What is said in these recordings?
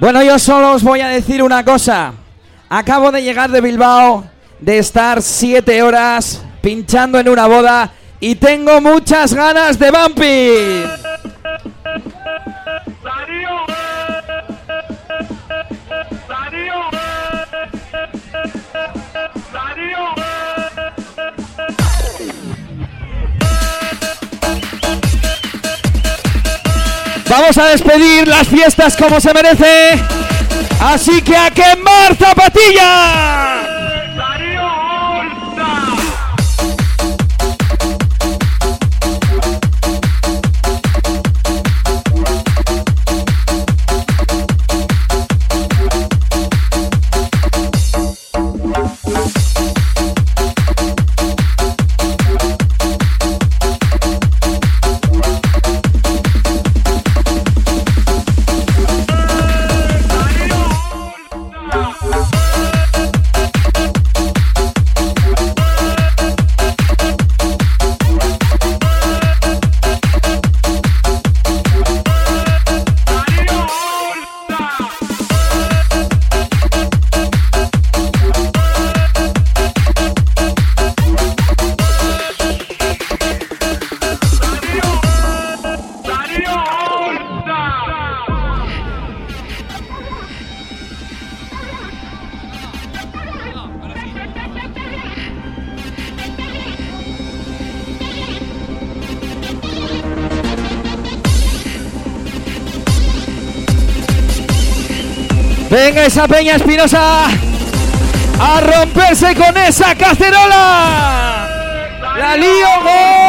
Bueno, yo solo os voy a decir una cosa. Acabo de llegar de Bilbao, de estar siete horas pinchando en una boda y tengo muchas ganas de bumping. Vamos a despedir las fiestas como se merece. Así que a quemar zapatilla. Esa peña espinosa a romperse con esa cacerola. La lío gorda.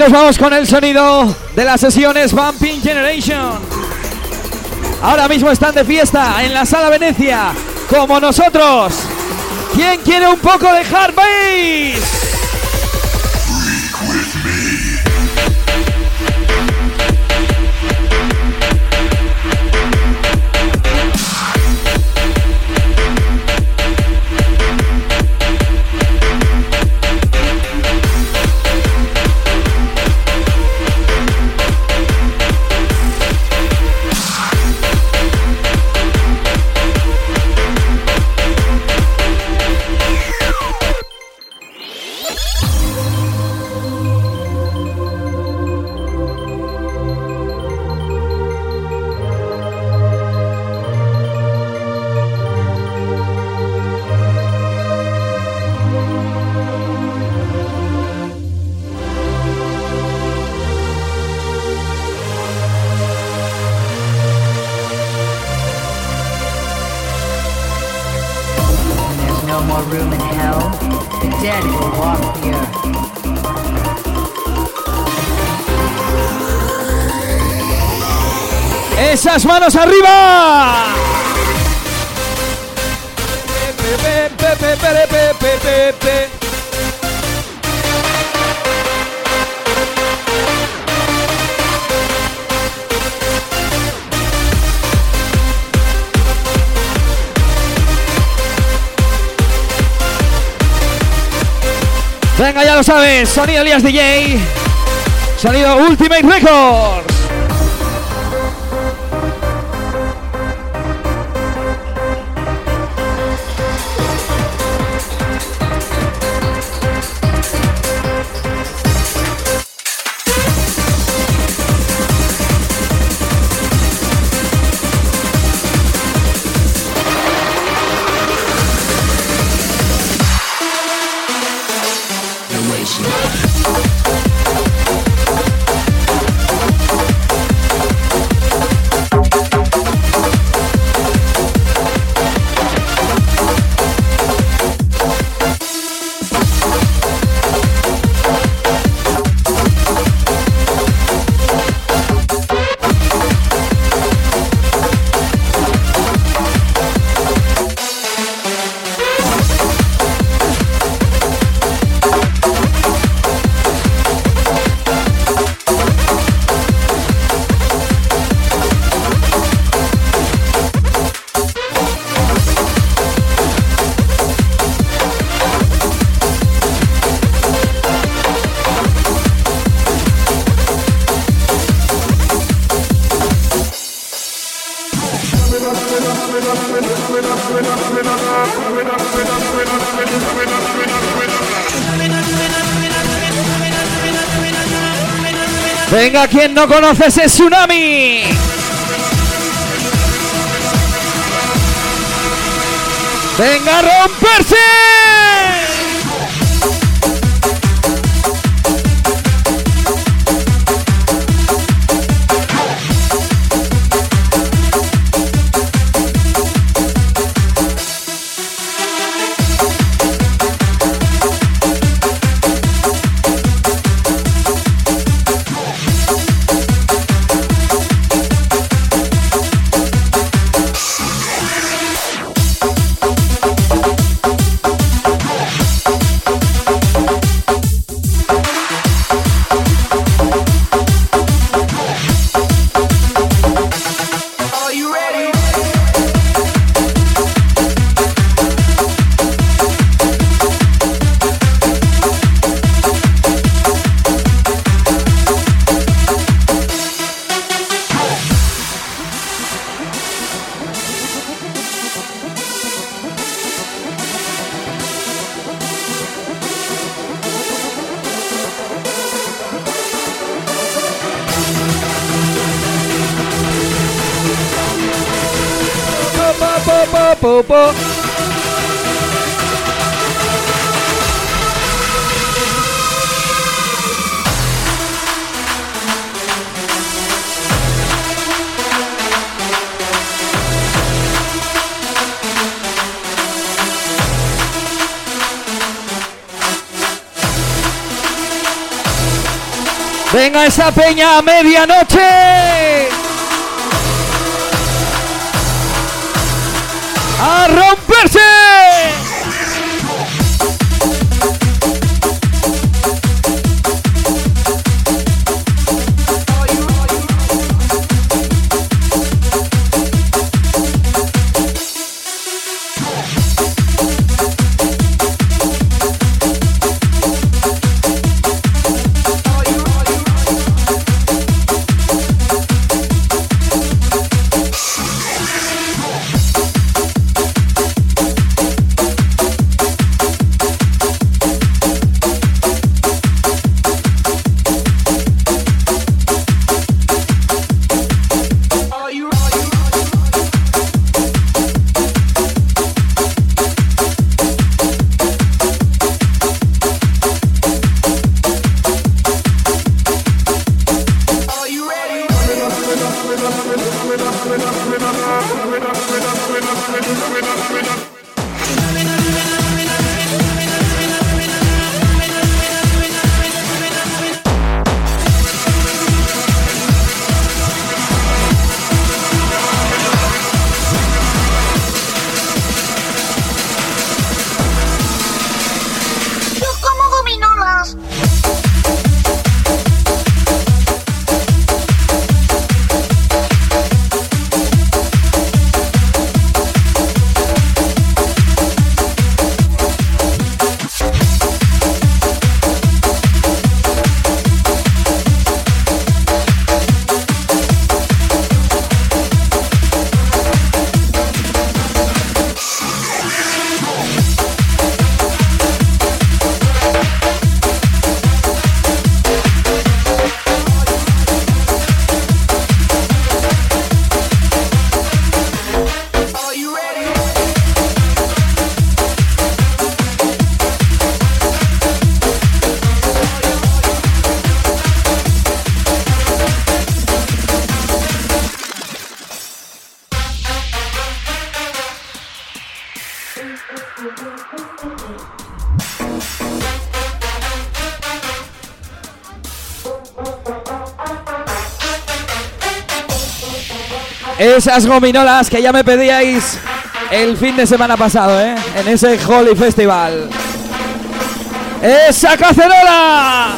Nos vamos con el sonido de las sesiones Bumping Generation. Ahora mismo están de fiesta en la sala Venecia, como nosotros. ¿Quién quiere un poco de hard bass? Manos arriba! Venga, ya lo sabes, sonido Elías DJ, sonido Ultimate Records. Quien no conoce ese tsunami. Venga a romperse. Esa peña a medianoche. Esas gominolas que ya me pedíais el fin de semana pasado, ¿eh? En ese Holy Festival. ¡Esa cacerola!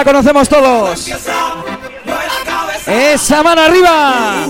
La conocemos todos. Esa mano arriba.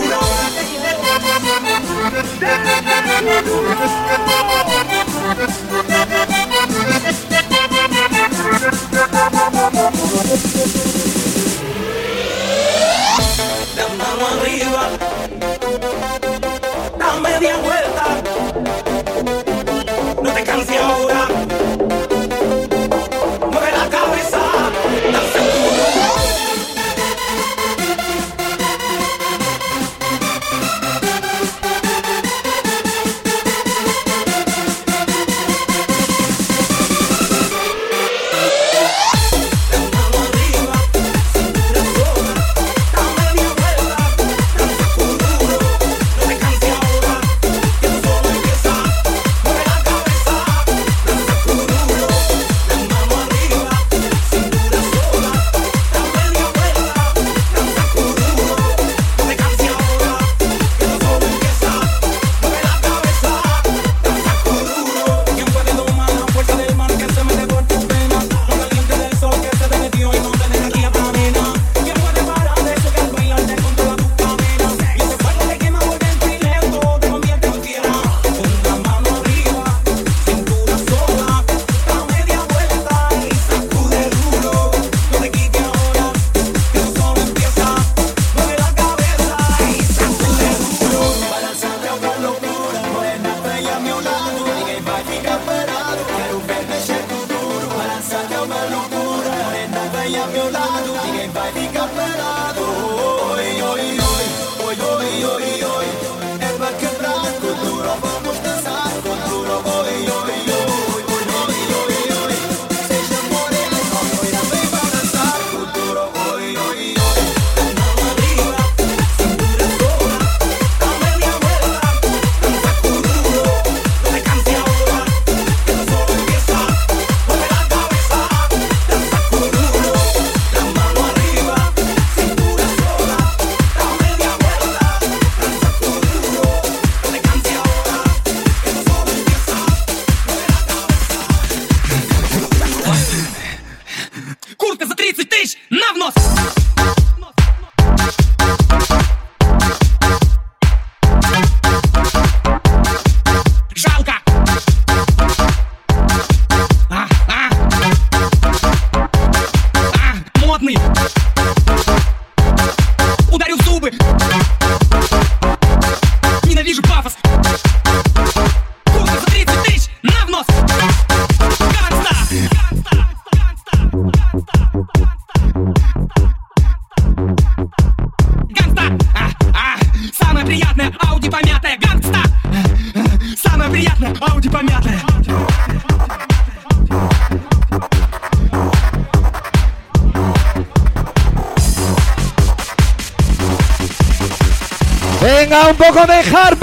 Venga,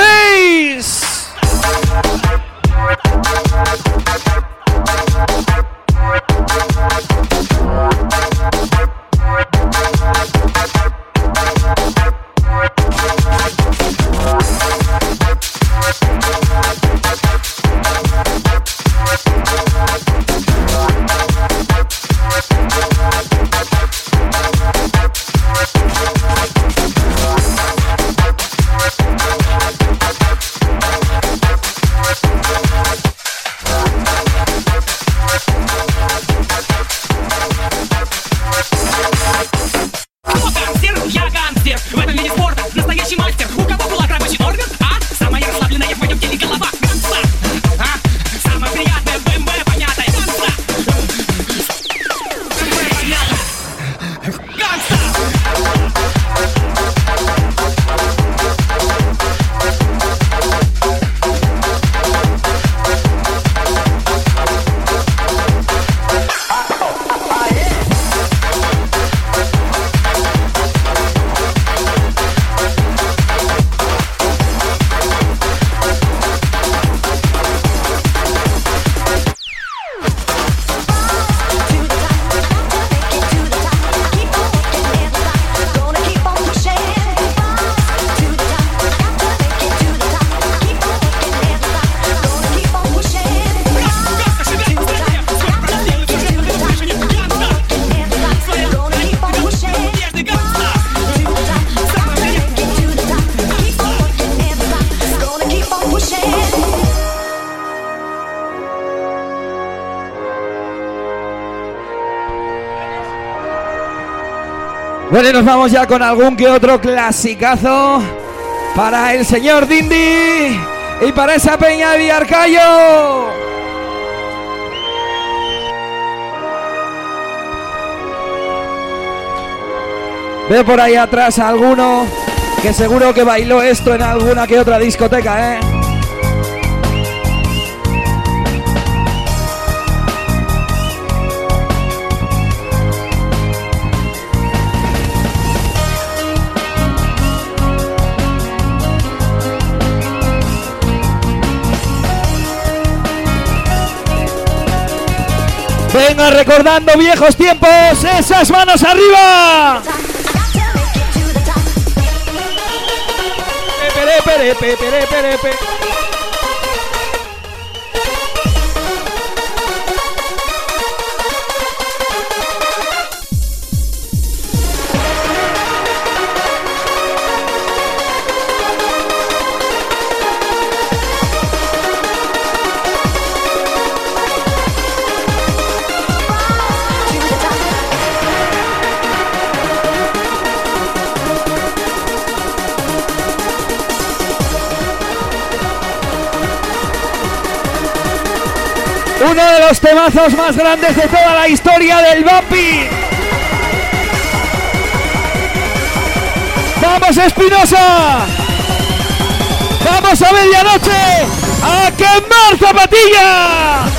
vamos ya con algún que otro clasicazo para el señor Dindy y para esa peña de Arcayo. Veo por ahí atrás a alguno que seguro que bailó esto en alguna que otra discoteca, ¿eh? Venga, recordando viejos tiempos, esas manos arriba. Pere, pere, pere, Uno de los temazos más grandes de toda la historia del Bumpy. ¡Vamos, Espinosa! ¡Vamos a medianoche! ¡A quemar zapatilla!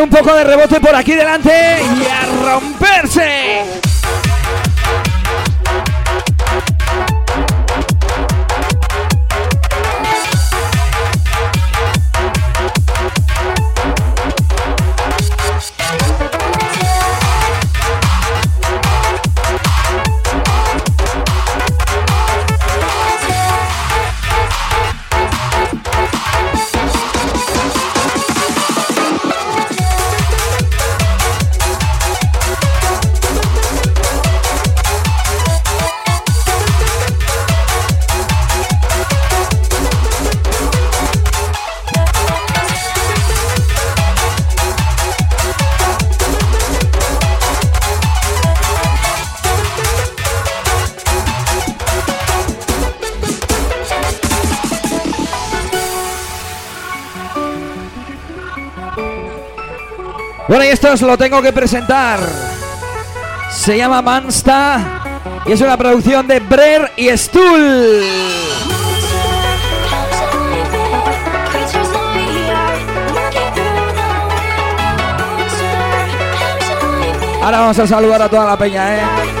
Un poco de rebote por aquí delante esto os lo tengo que presentar. Se llama Mansta y es una producción de Brer y Stuhl. Ahora vamos a saludar a toda la peña, ¿eh?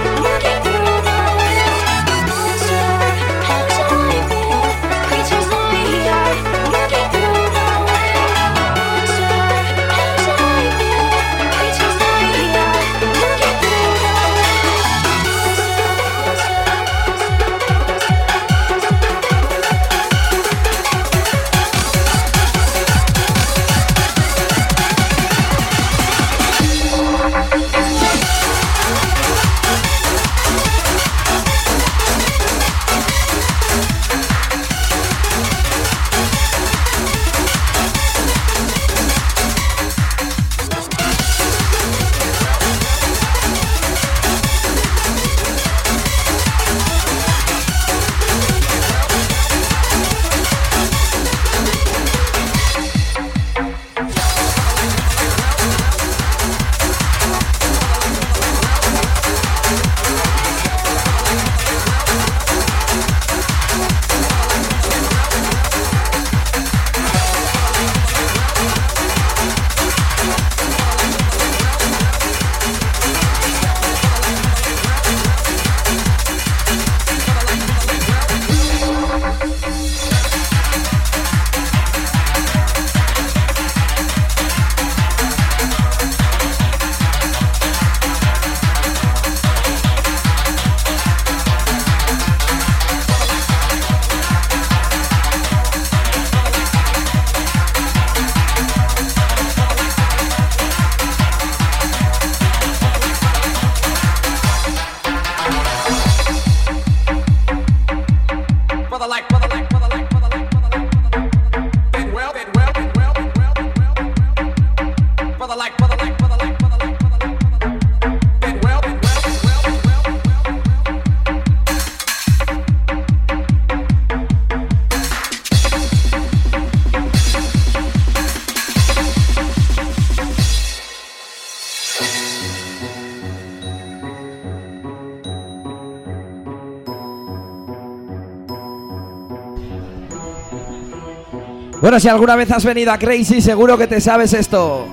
Bueno, si alguna vez has venido a Crazy, seguro que te sabes esto.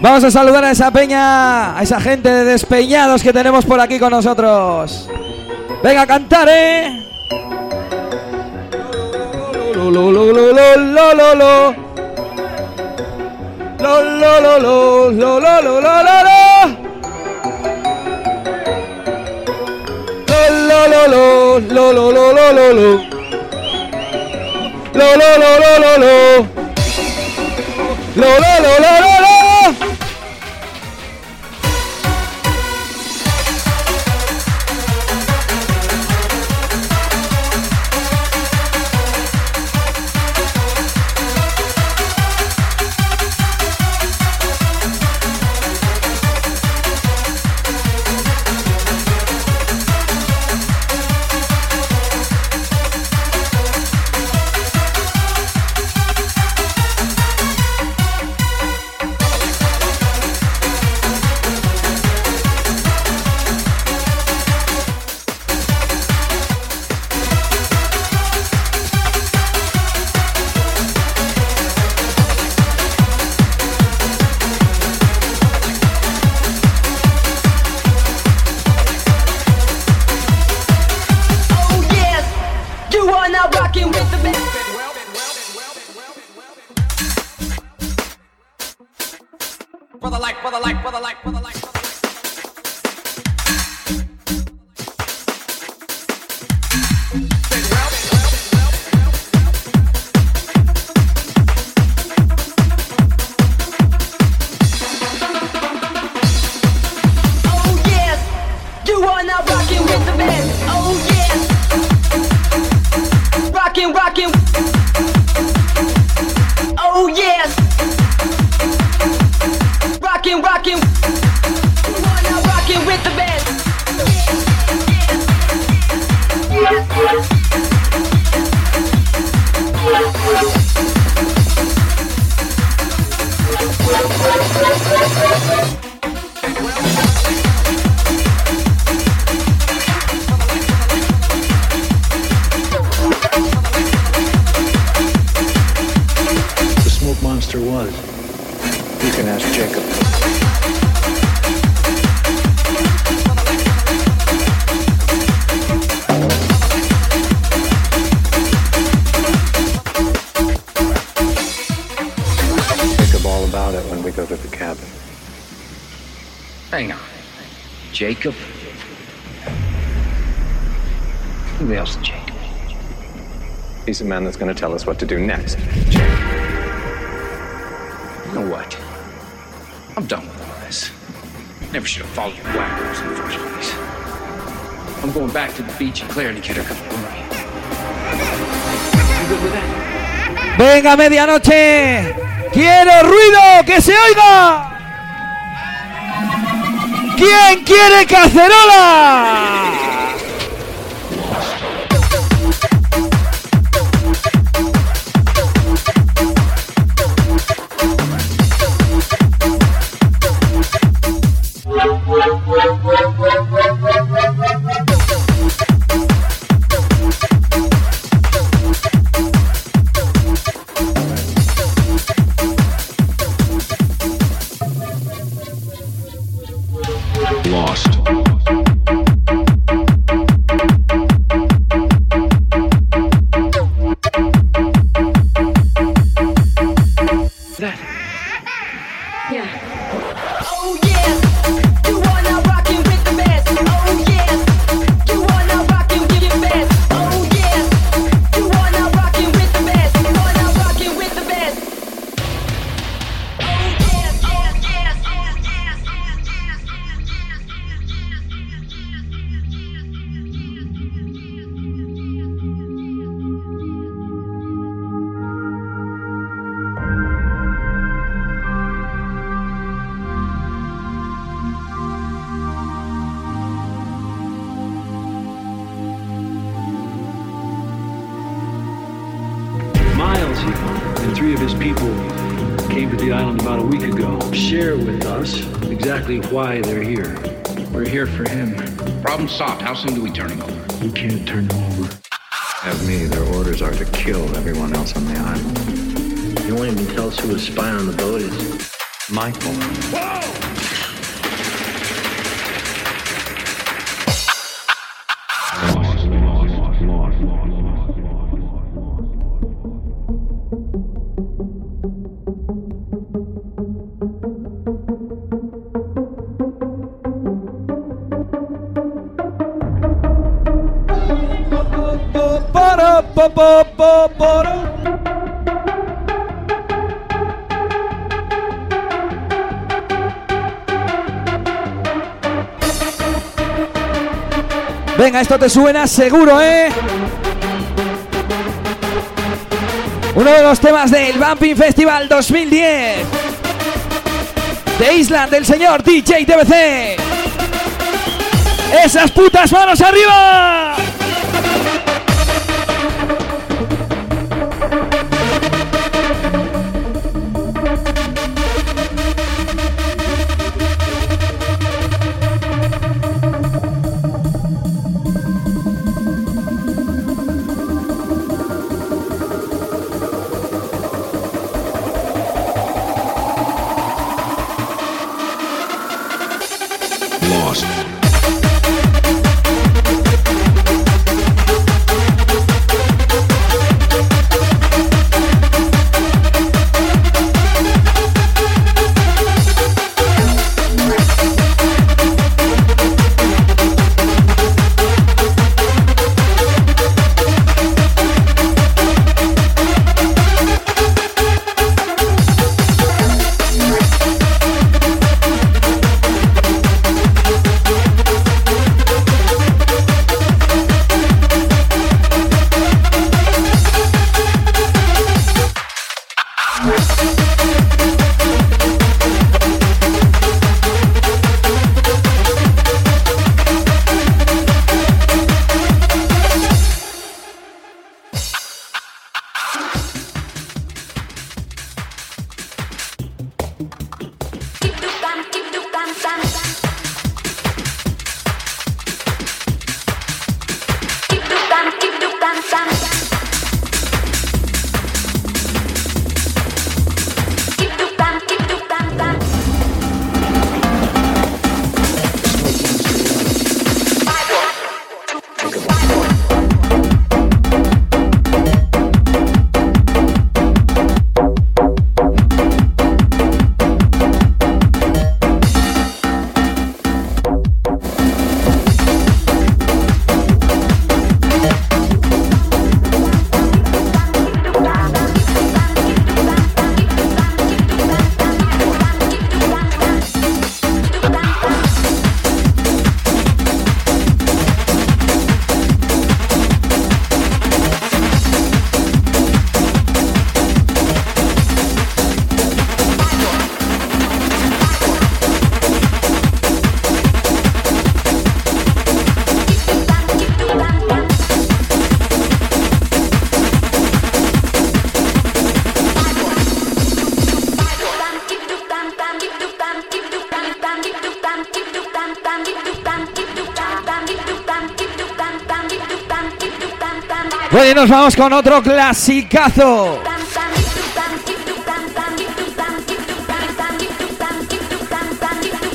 Vamos a saludar a esa peña, a esa gente de despeñados que tenemos por aquí con nosotros. Venga a cantar, ¿eh? Lo, Lo lo lo lo lo lo. Lo lo lo lo lo lo. Lo lo lo lo. low, He's the man that's going to tell us what to do next. You know what? I'm done with all this. Never should have followed you wackos in the first place. I'm going back to the beach and Claire and get her coming with me. You good with that? Venga, medianoche. Quiero ruido, que se oiga. ¿Quién quiere cacerola? para. Venga, esto te suena seguro, ¿eh? Uno de los temas del Bumping Festival 2010 de Island del señor DJ TBC. ¡Esas putas manos arriba! Vamos con otro clasicazo.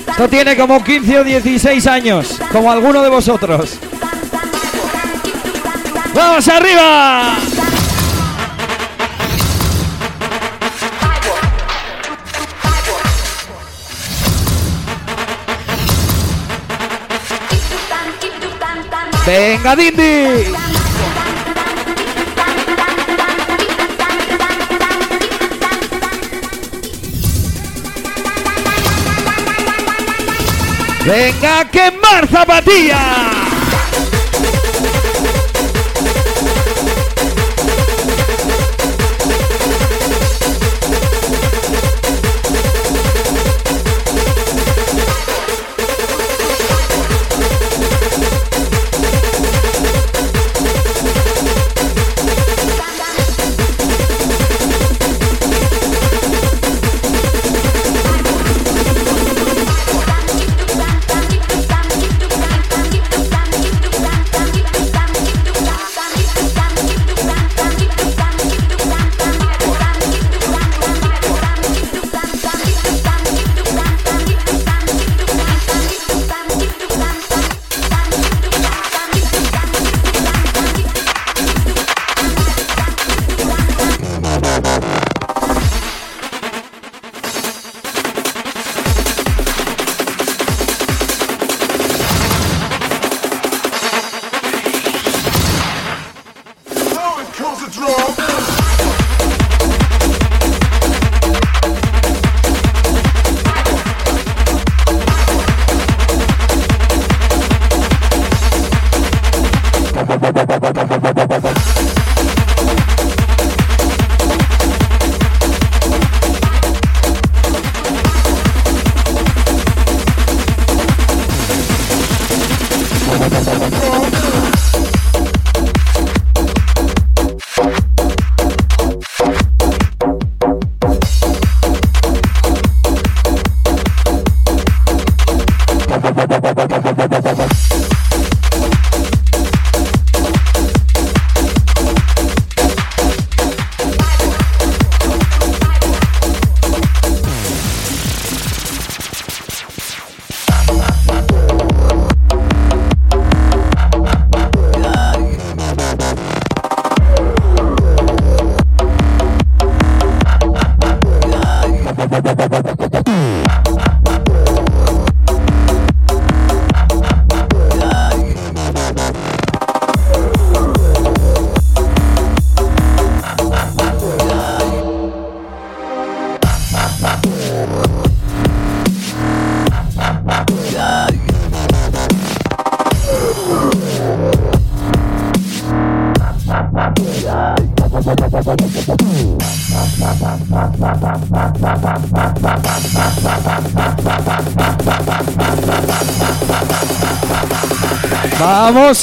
Esto tiene como 15 o 16 años, como alguno de vosotros. ¡Vamos arriba! Venga, Dindi. Venga, a quemar zapatilla.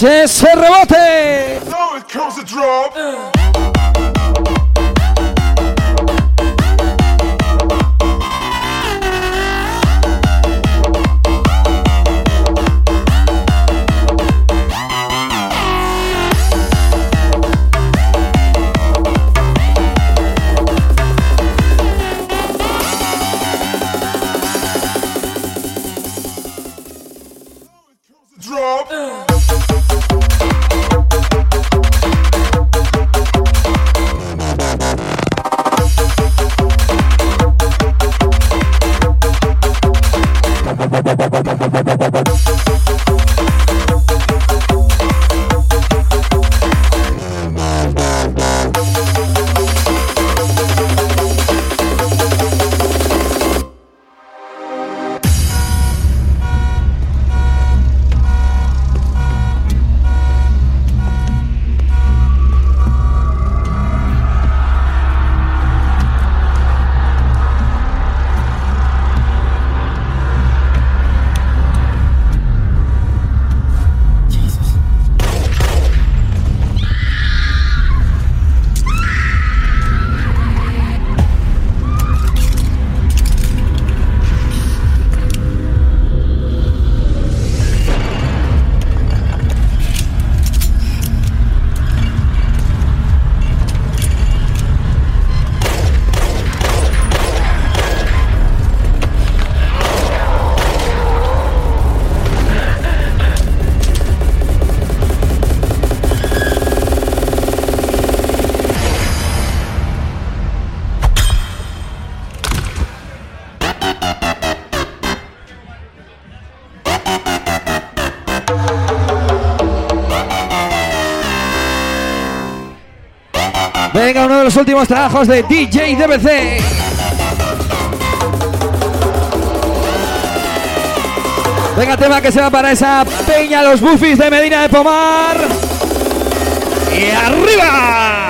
Vamos ese rebote. Los últimos trabajos de DJ DBC. Venga, tema que se va para esa peña, los bufis de Medina de Pomar. ¡Y arriba!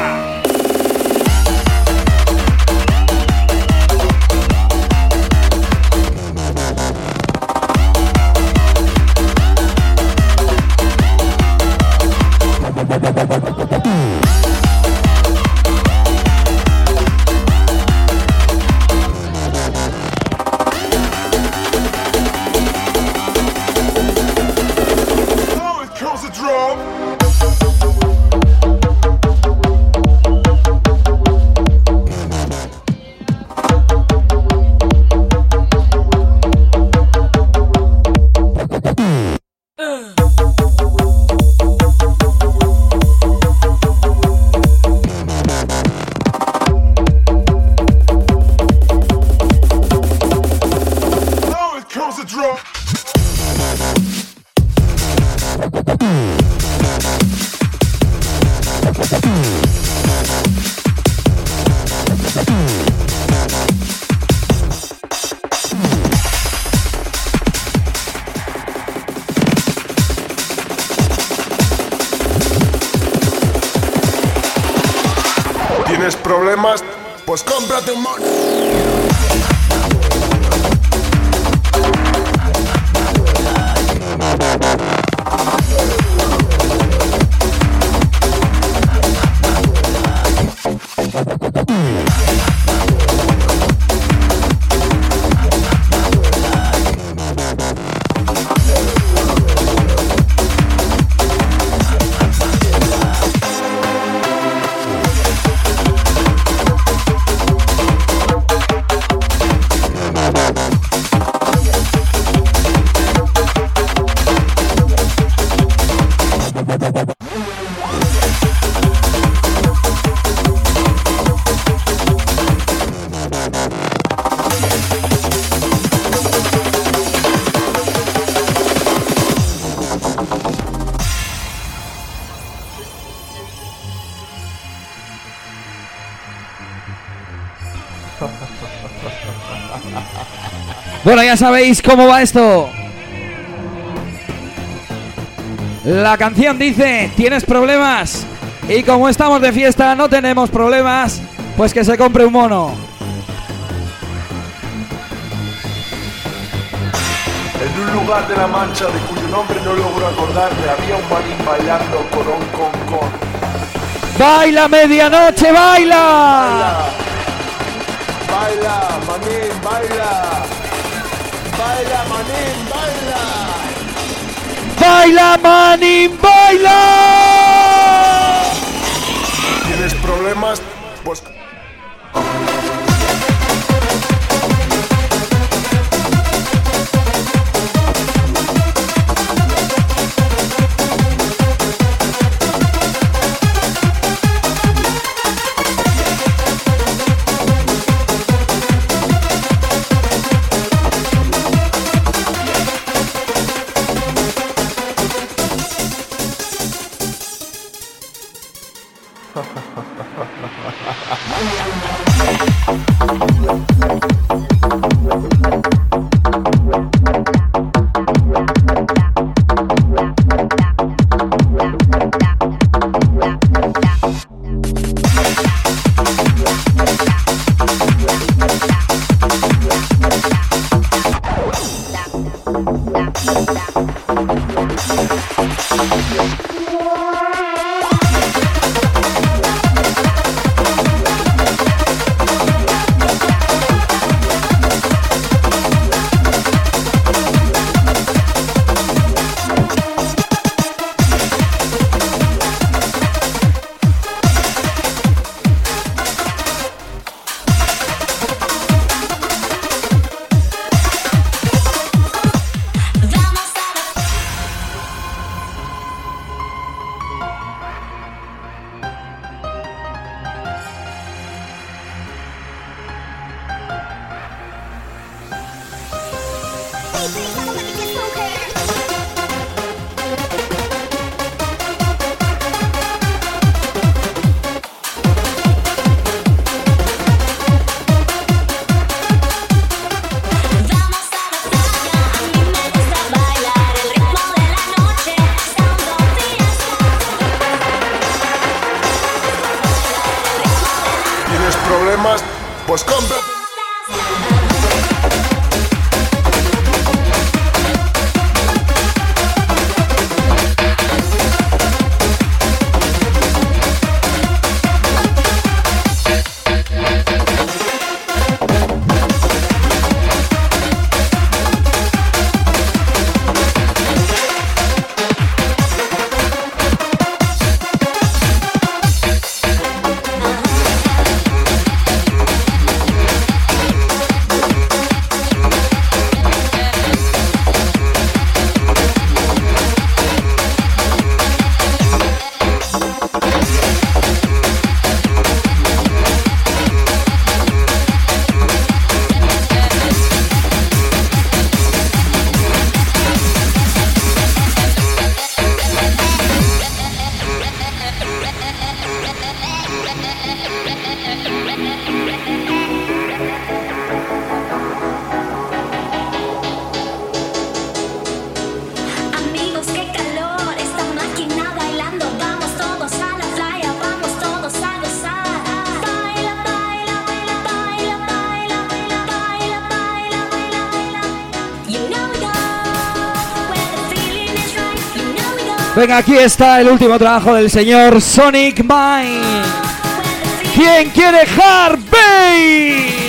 Bueno, ya sabéis cómo va esto. La canción dice, ¿tienes problemas? Y como estamos de fiesta, no tenemos problemas, pues que se compre un mono. En un lugar de la Mancha de cuyo nombre no logro acordarme, había un manín bailando con con. ¡Baila medianoche, baila! Baila, manín, baila. Baila, manín, baila. ¡Baila, manín, baila! ¿Tienes problemas? aquí está el último trabajo del señor Sonic Mine. ¿Quién quiere Harvey?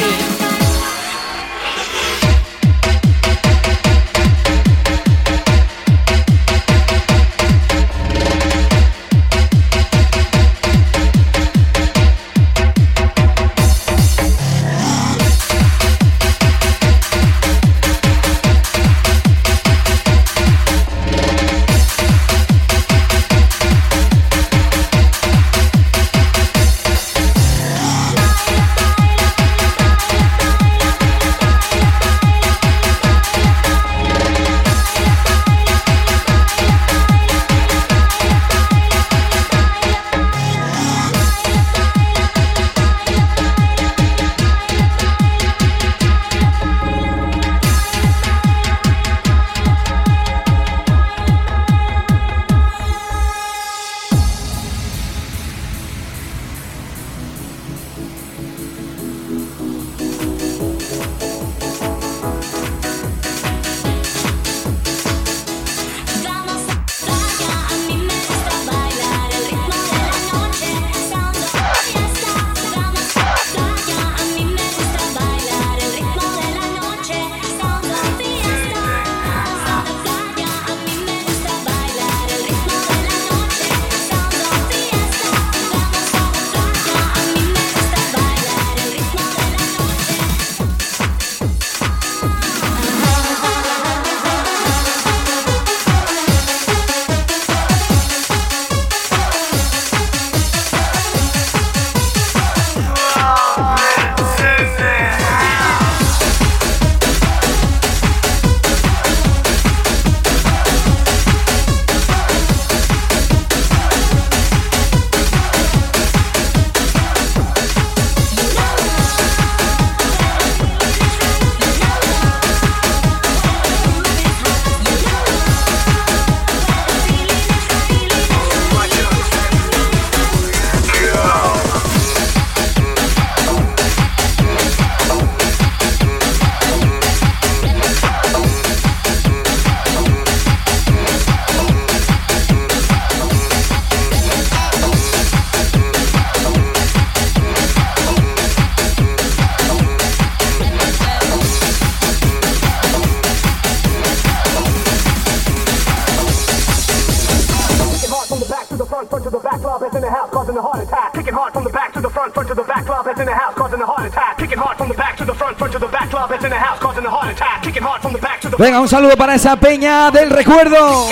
Venga, un saludo para esa peña del recuerdo.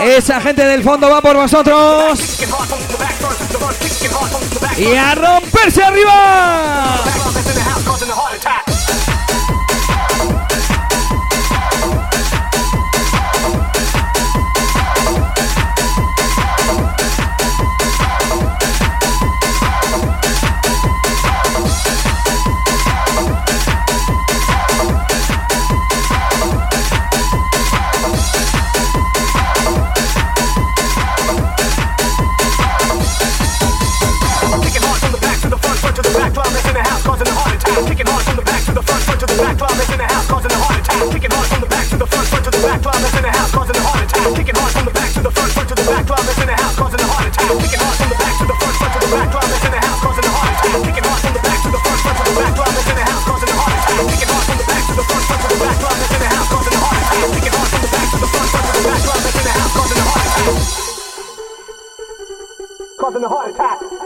Esa gente del fondo va por vosotros. Y a romperse arriba. In the house causing a heart attack. From the back to the front, front to the back, in the house causing a heart attack. From the back to the front, front to the back, in the house causing a heart attack. From the back to the front, front to the back, in the house causing a heart attack. From the back to the front, front to the back, in the house causing a heart attack. Causing a heart attack.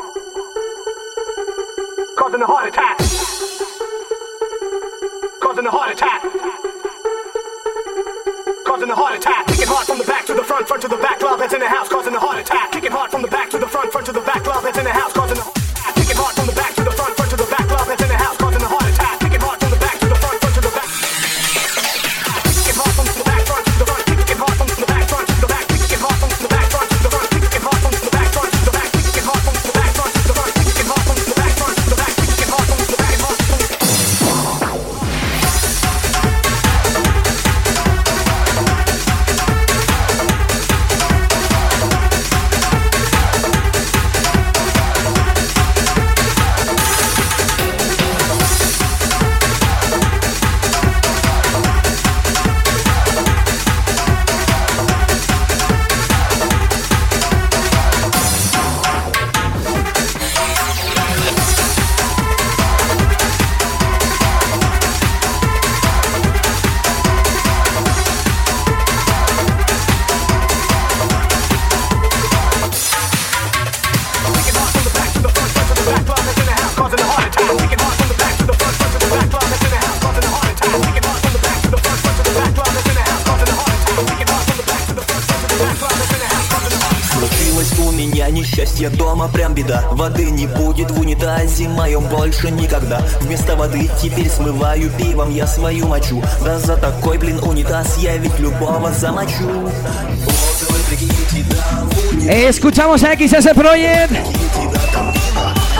я свою мочу Да за такой, блин, унитаз я ведь любого замочу Вот вы прикиньте, да, в унитазе Escuchamos a XS Project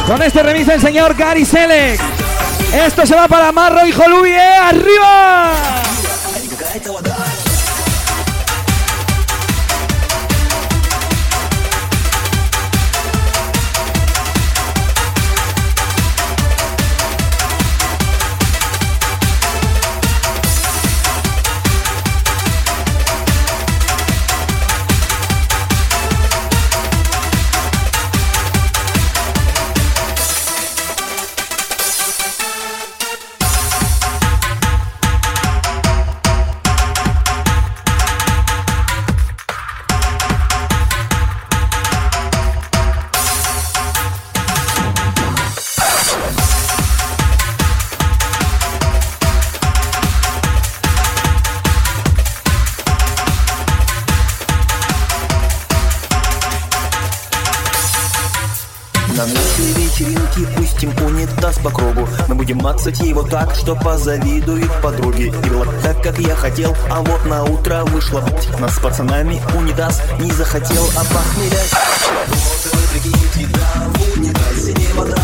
con este remix del señor Gary Selec. Esto se va para Marro y Jolubie. ¡Arriba! На нашей вечеринке пустим унитаз по кругу. Мы будем мацать его так, что позавидуют подруги. И было так, как я хотел, а вот на утро вышло. Нас с пацанами унитаз не захотел опохмелять Вот вы прикиньте, да, в унитазе не вода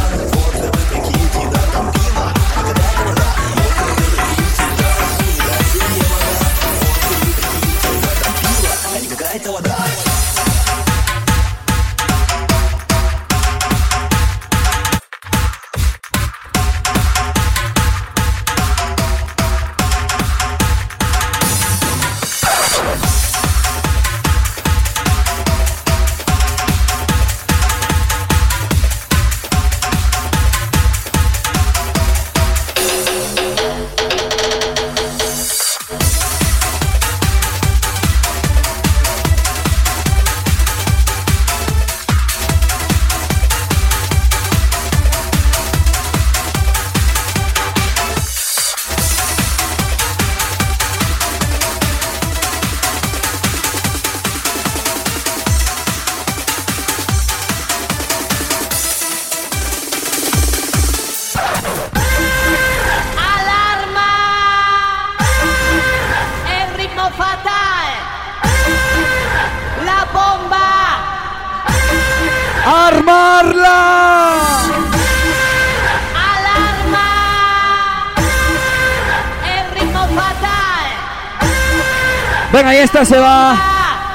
esta se va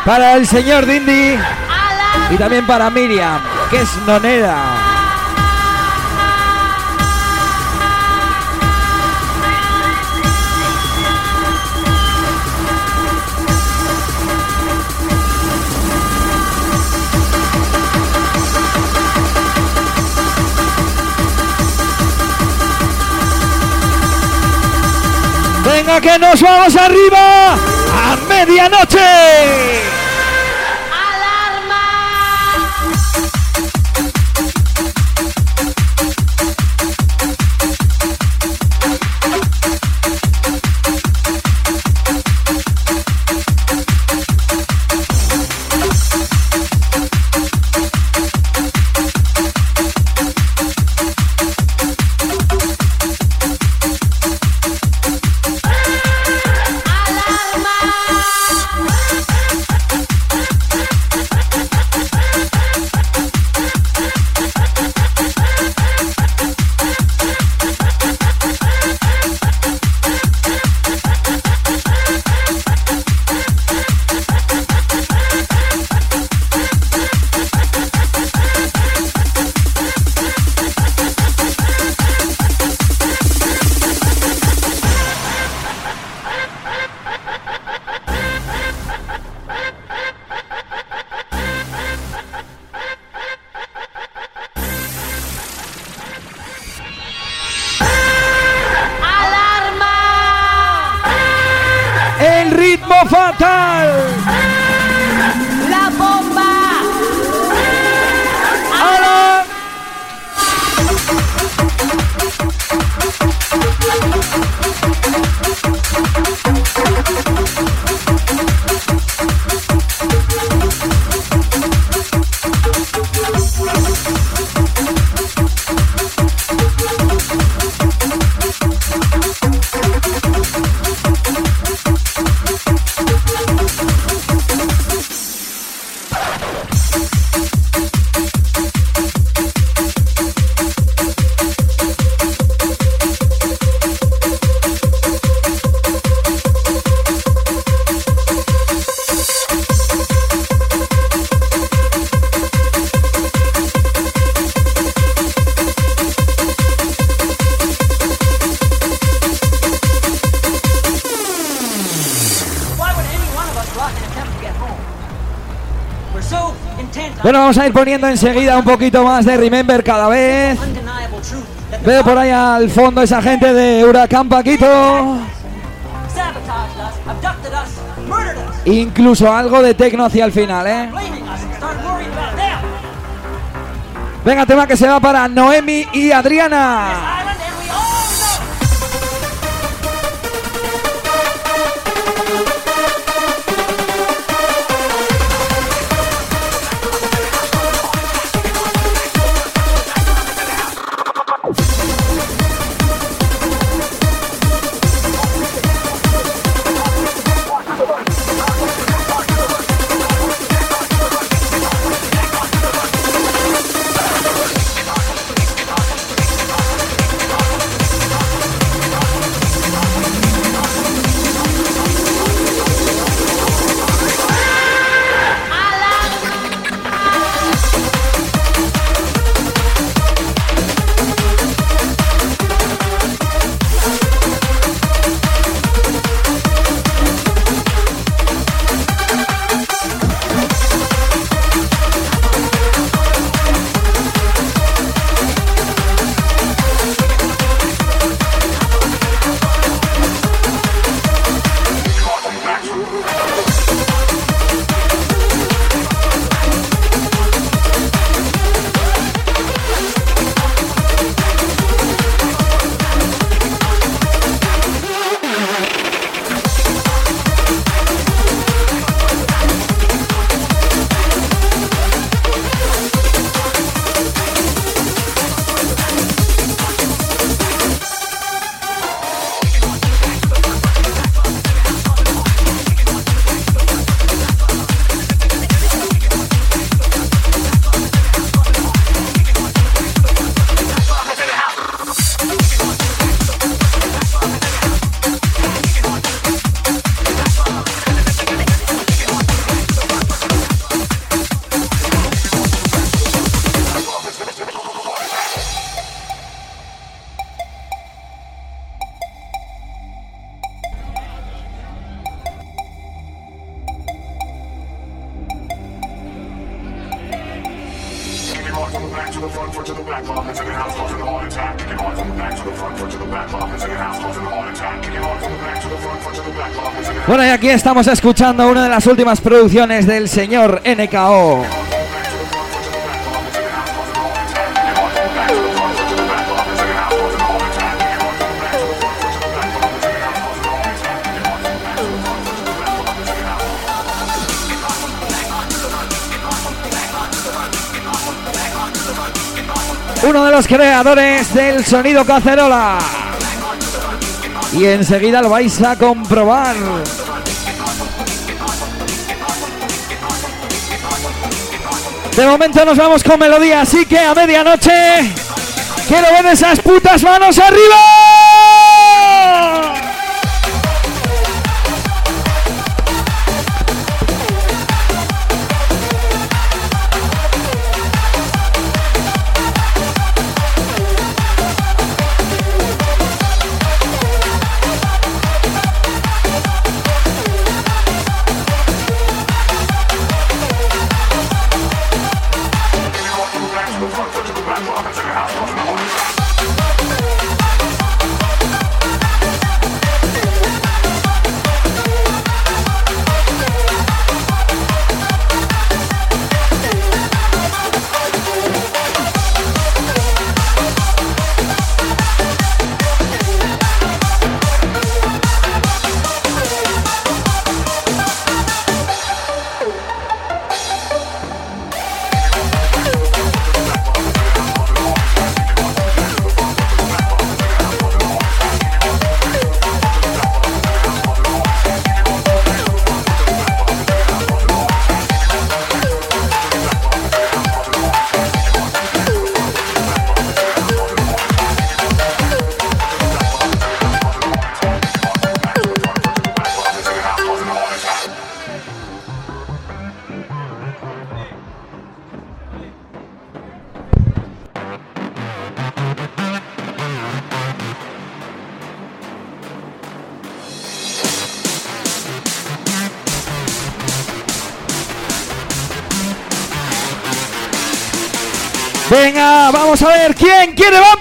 para el señor Dindi y también para Miriam, que es nonera. Venga que nos vamos arriba medianoche. Vamos a ir poniendo enseguida un poquito más de Remember cada vez. Veo por ahí al fondo esa gente de Huracán Paquito. Incluso algo de tecno hacia el final, ¿eh? Venga, tema que se va para Noemi y Adriana. Estamos escuchando una de las últimas producciones del señor NKO. Uno de los creadores del sonido cacerola. Y enseguida lo vais a comprobar. De momento nos vamos con melodía, así que a medianoche quiero ver esas putas manos arriba. Ver quién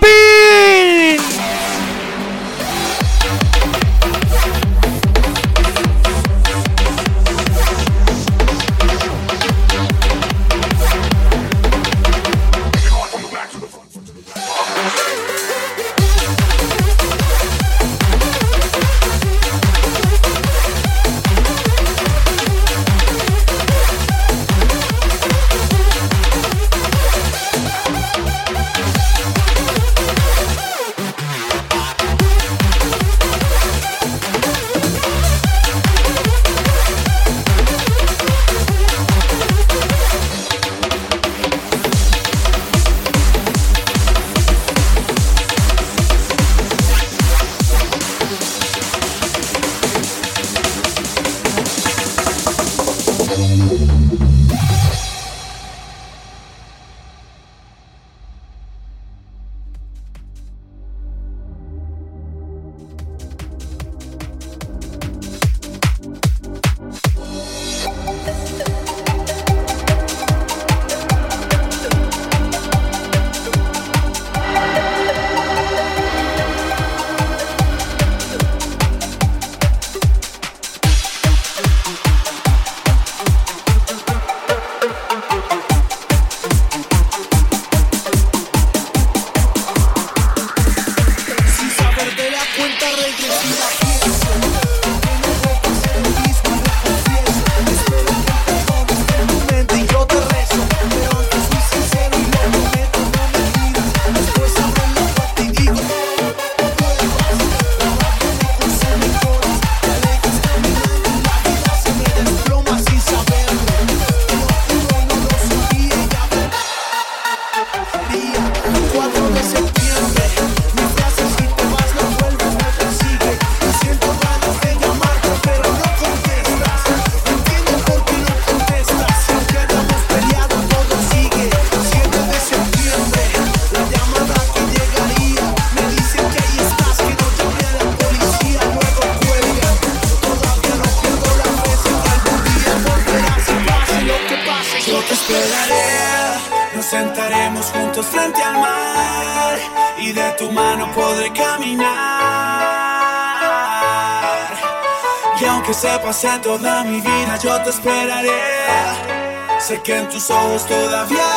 Que en tus ojos todavía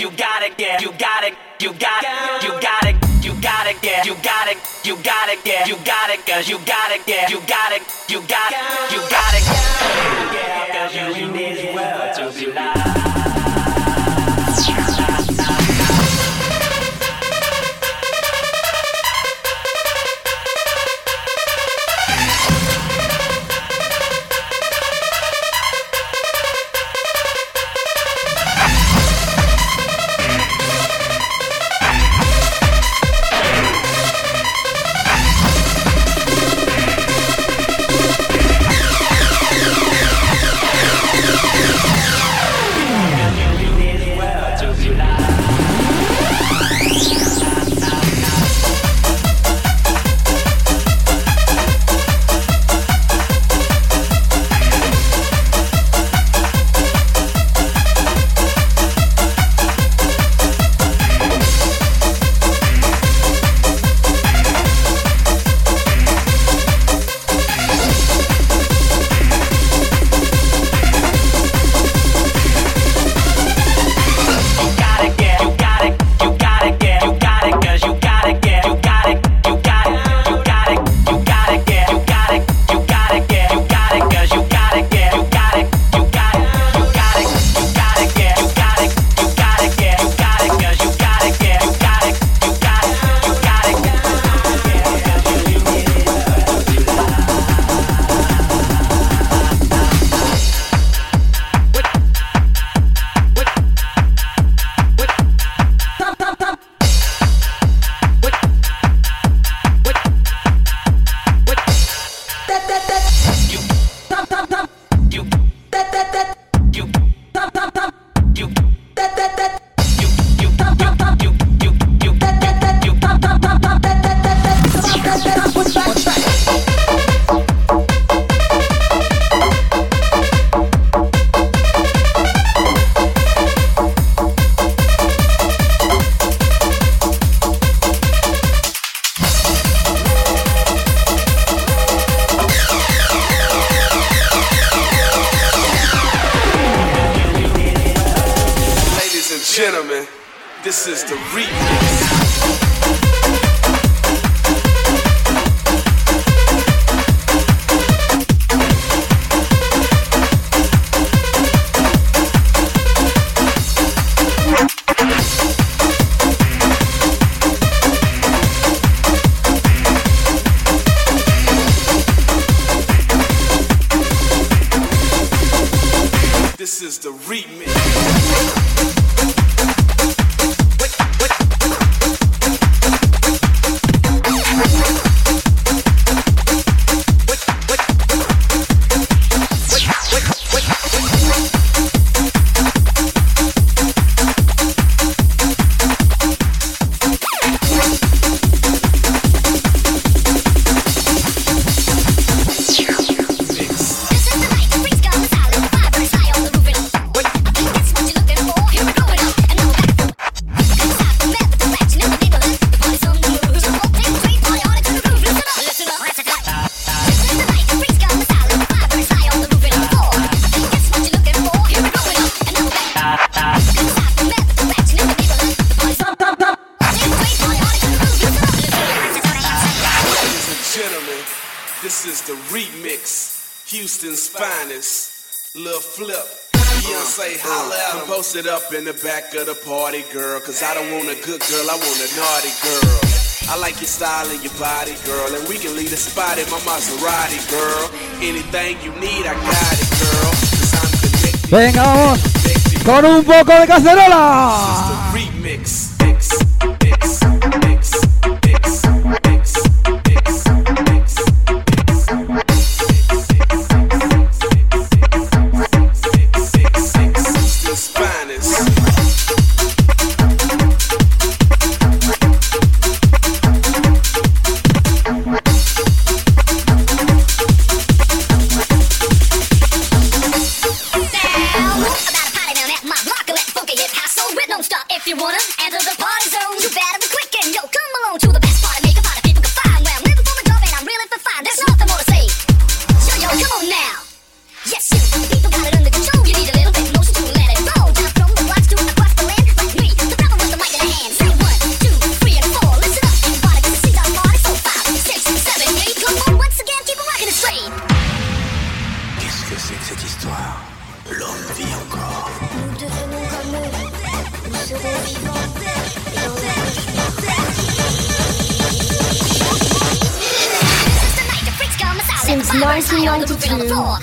you gotta get you flip. Beyonce, uh-huh. holla at uh-huh. him. Post it up in the back of the party, girl. Cause I don't want a good girl, I want a naughty girl. I like your style and your body, girl. And we can leave the spot in my Maserati, girl. Anything you need, I got it, girl. Venga, vamos. Con un poco de cacerola.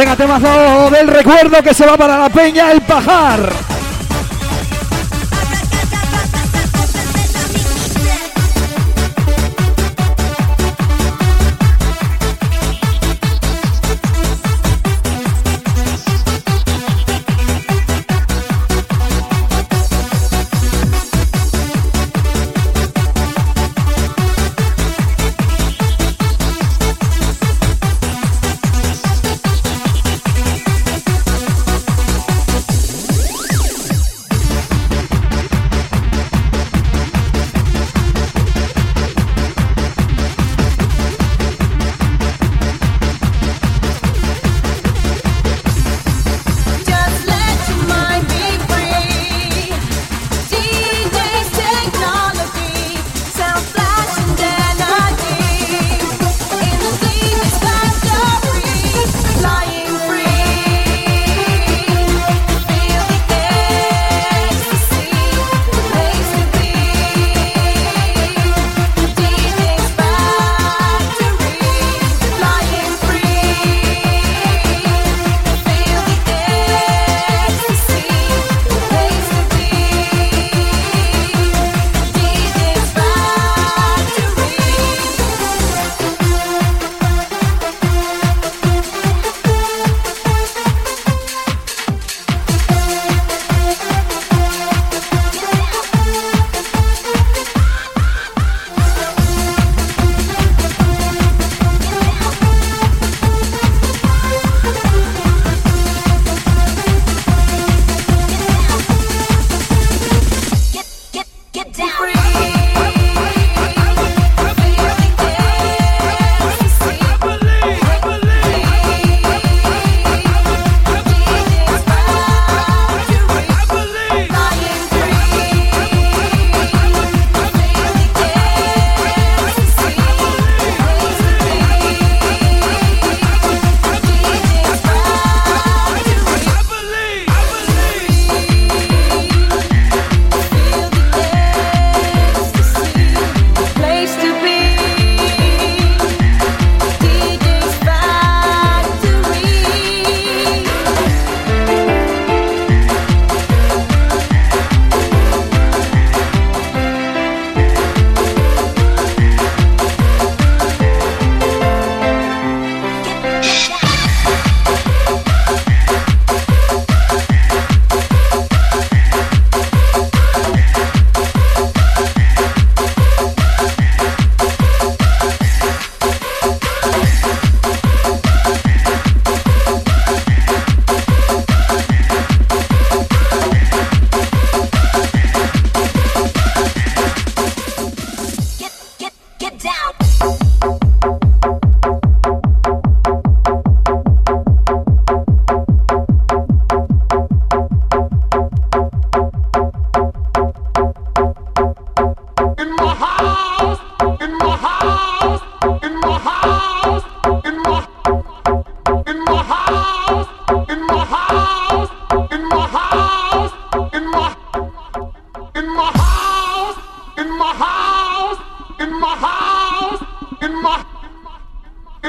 Venga, temazo del recuerdo que se va para la peña, el pajar.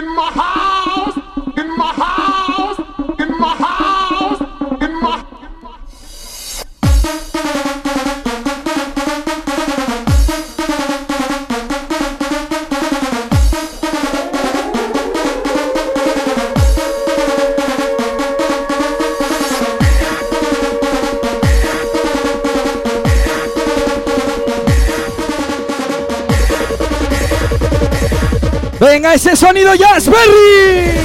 In my house, ese sonido Jazzberry.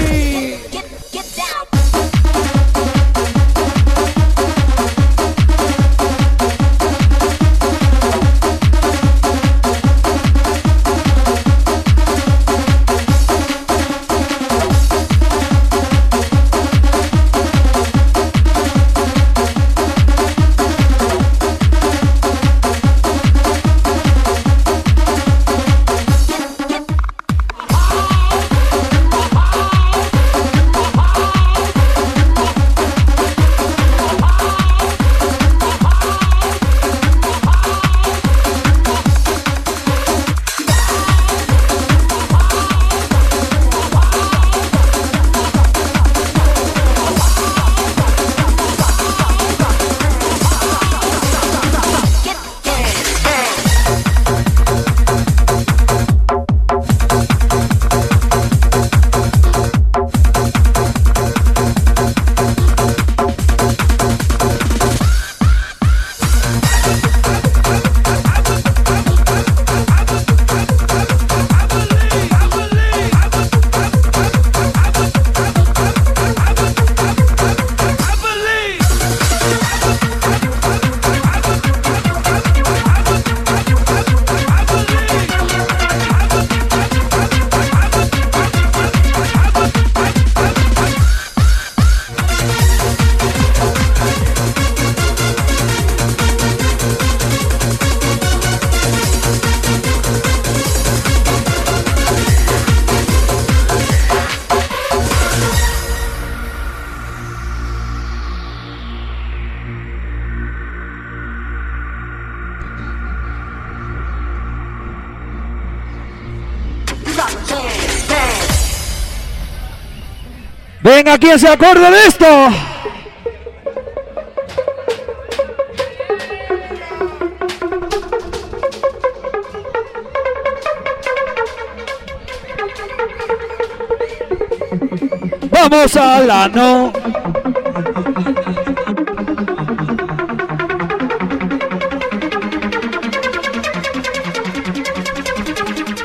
Venga, ¿quién se acuerda de esto? Vamos al ano.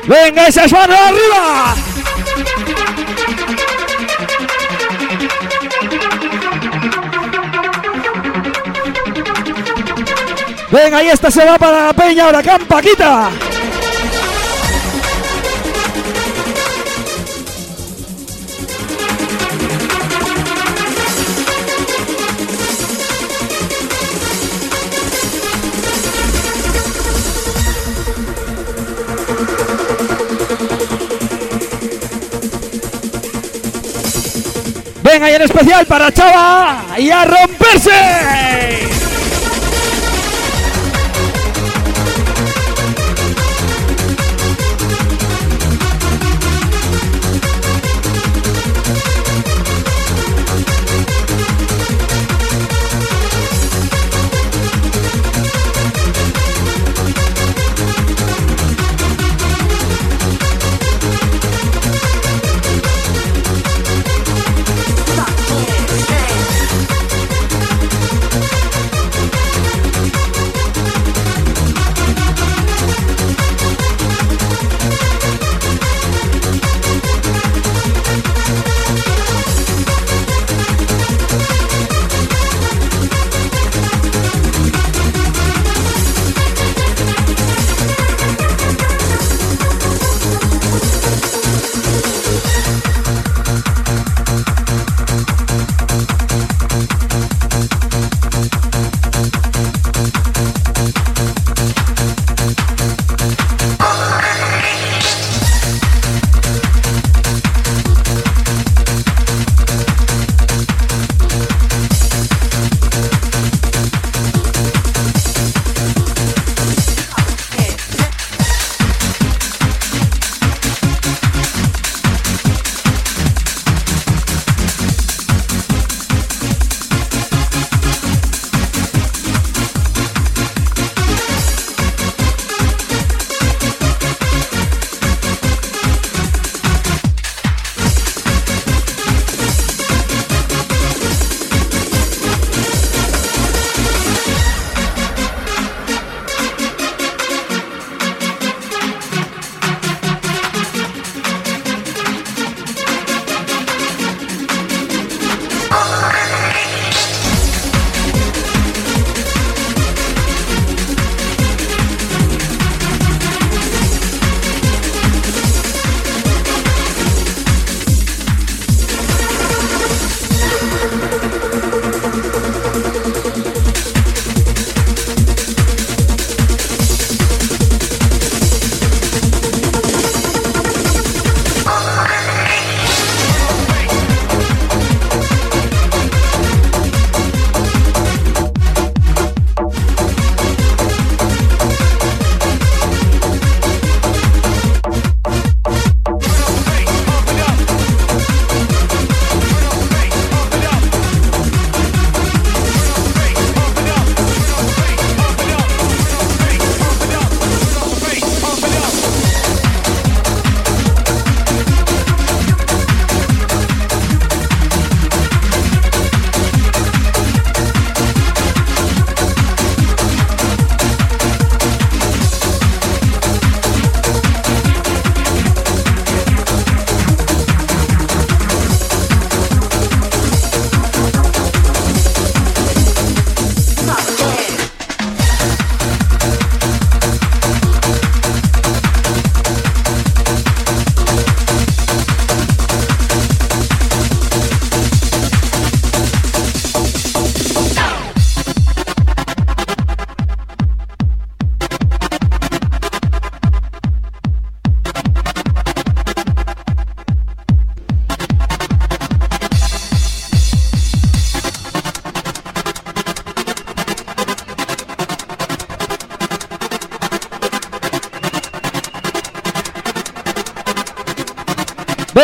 Venga, esas manos arriba. Venga, ahí esta se va para la peña, Huracán Paquita. Venga, y en especial para Chava y a romperse.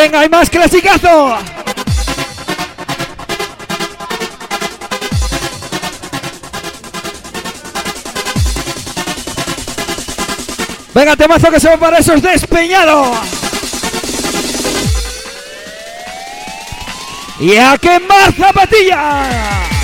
Venga, hay más clasicazo. Venga, temazo que se va para esos despeñados. Y a quemar zapatillas.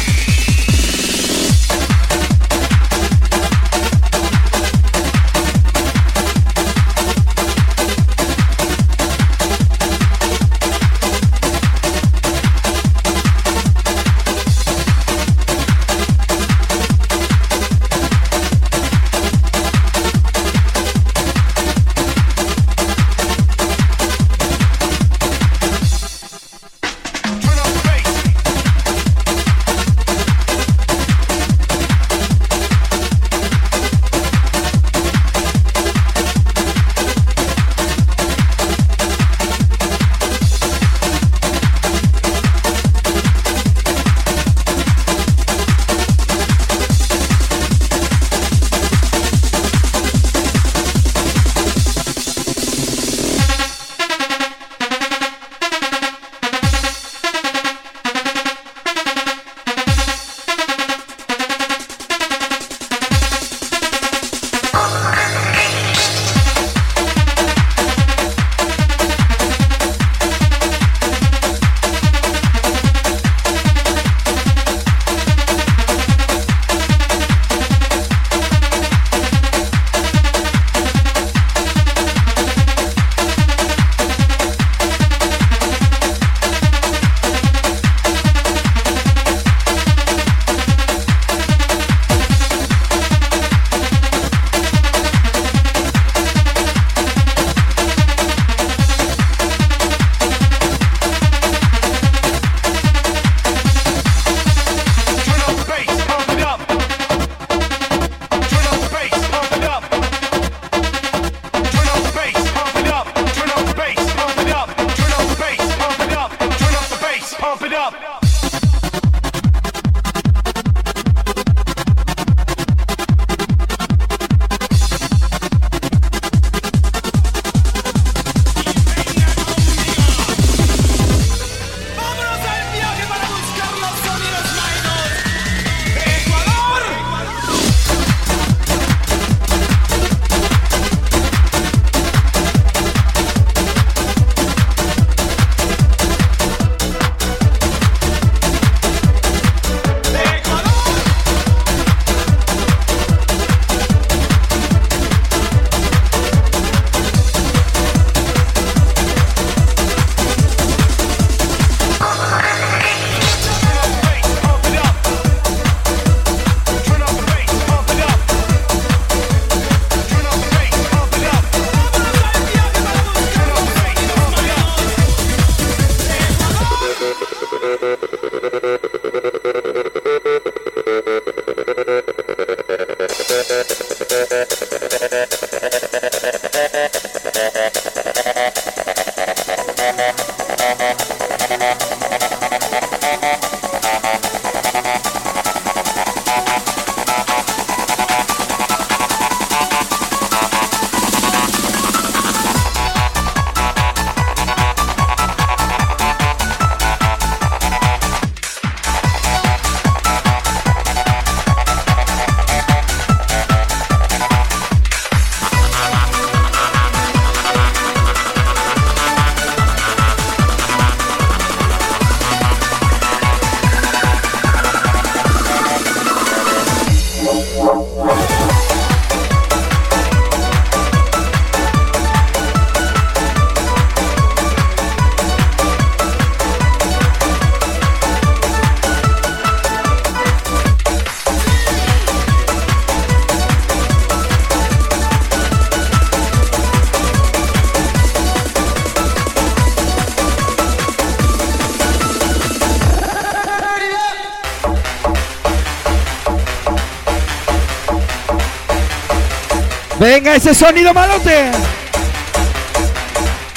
Ese sonido malote.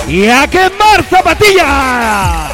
Y a quemar zapatilla.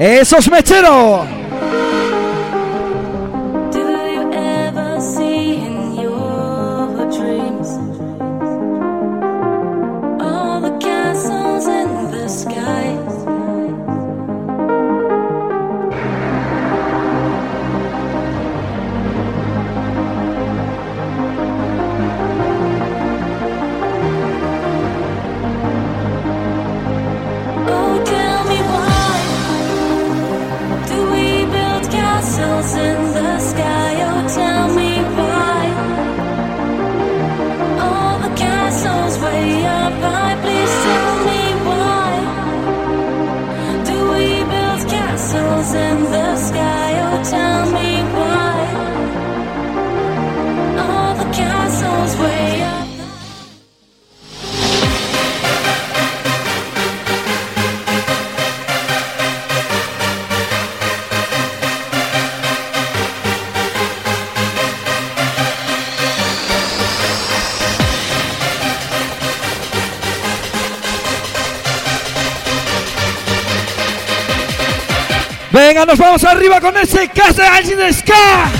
esos mecheros. Venga, nos vamos arriba con ese Casa de Ska.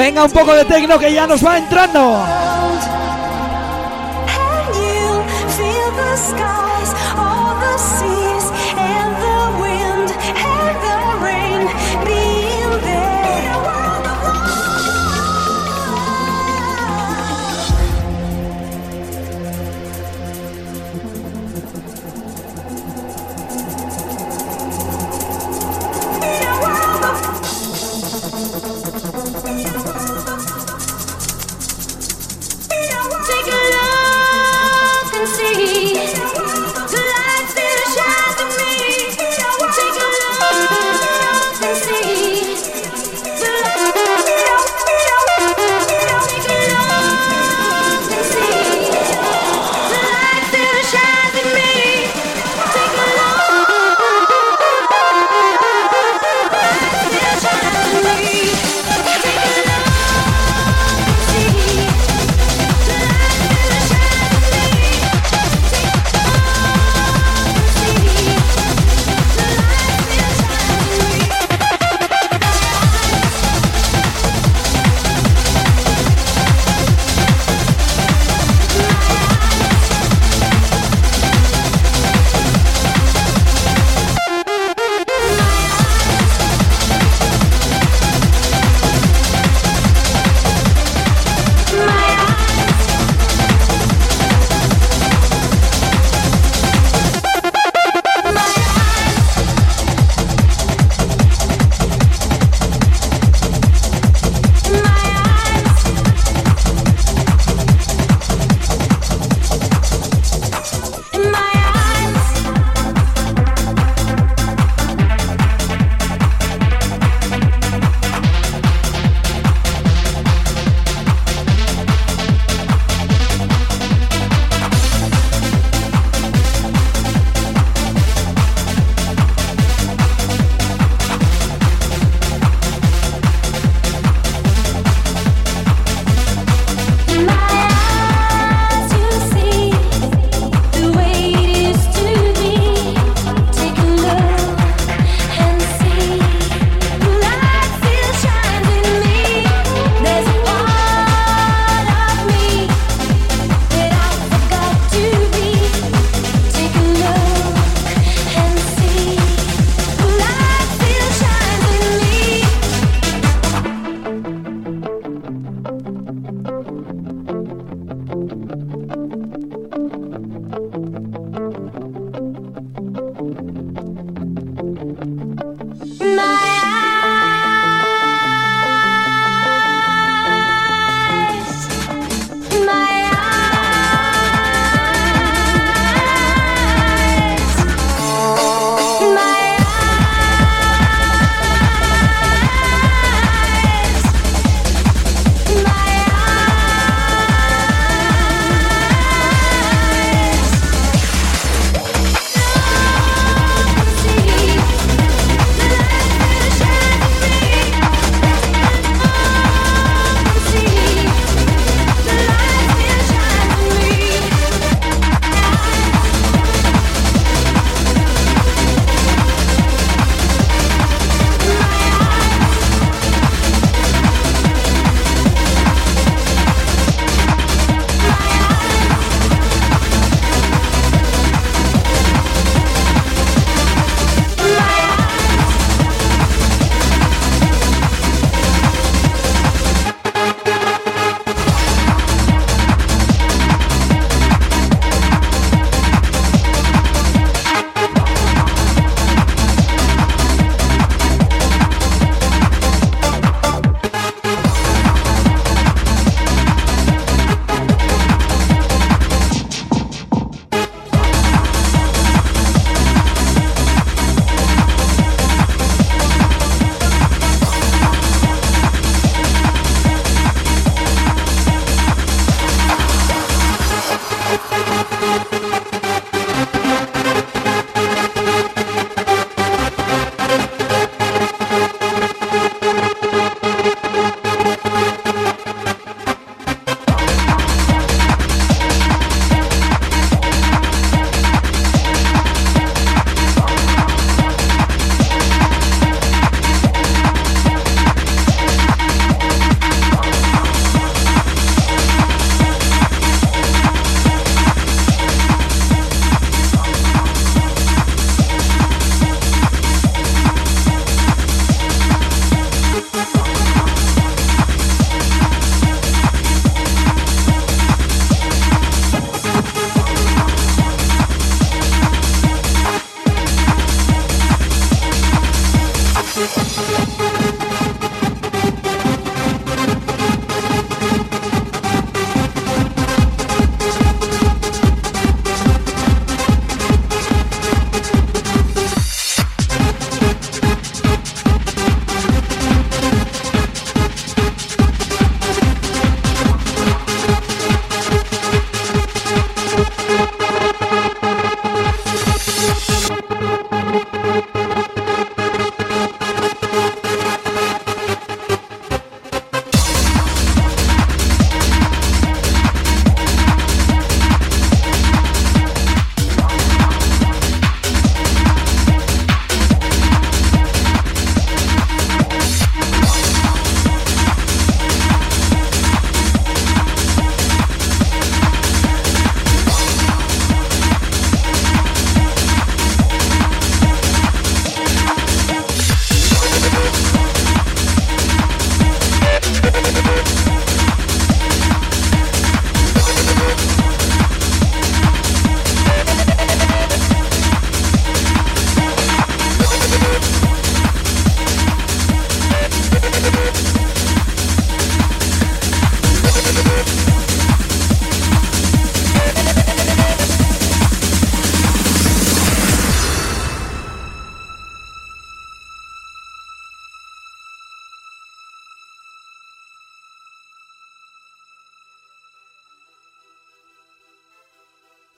Venga, un poco de tecno que ya nos va entrando.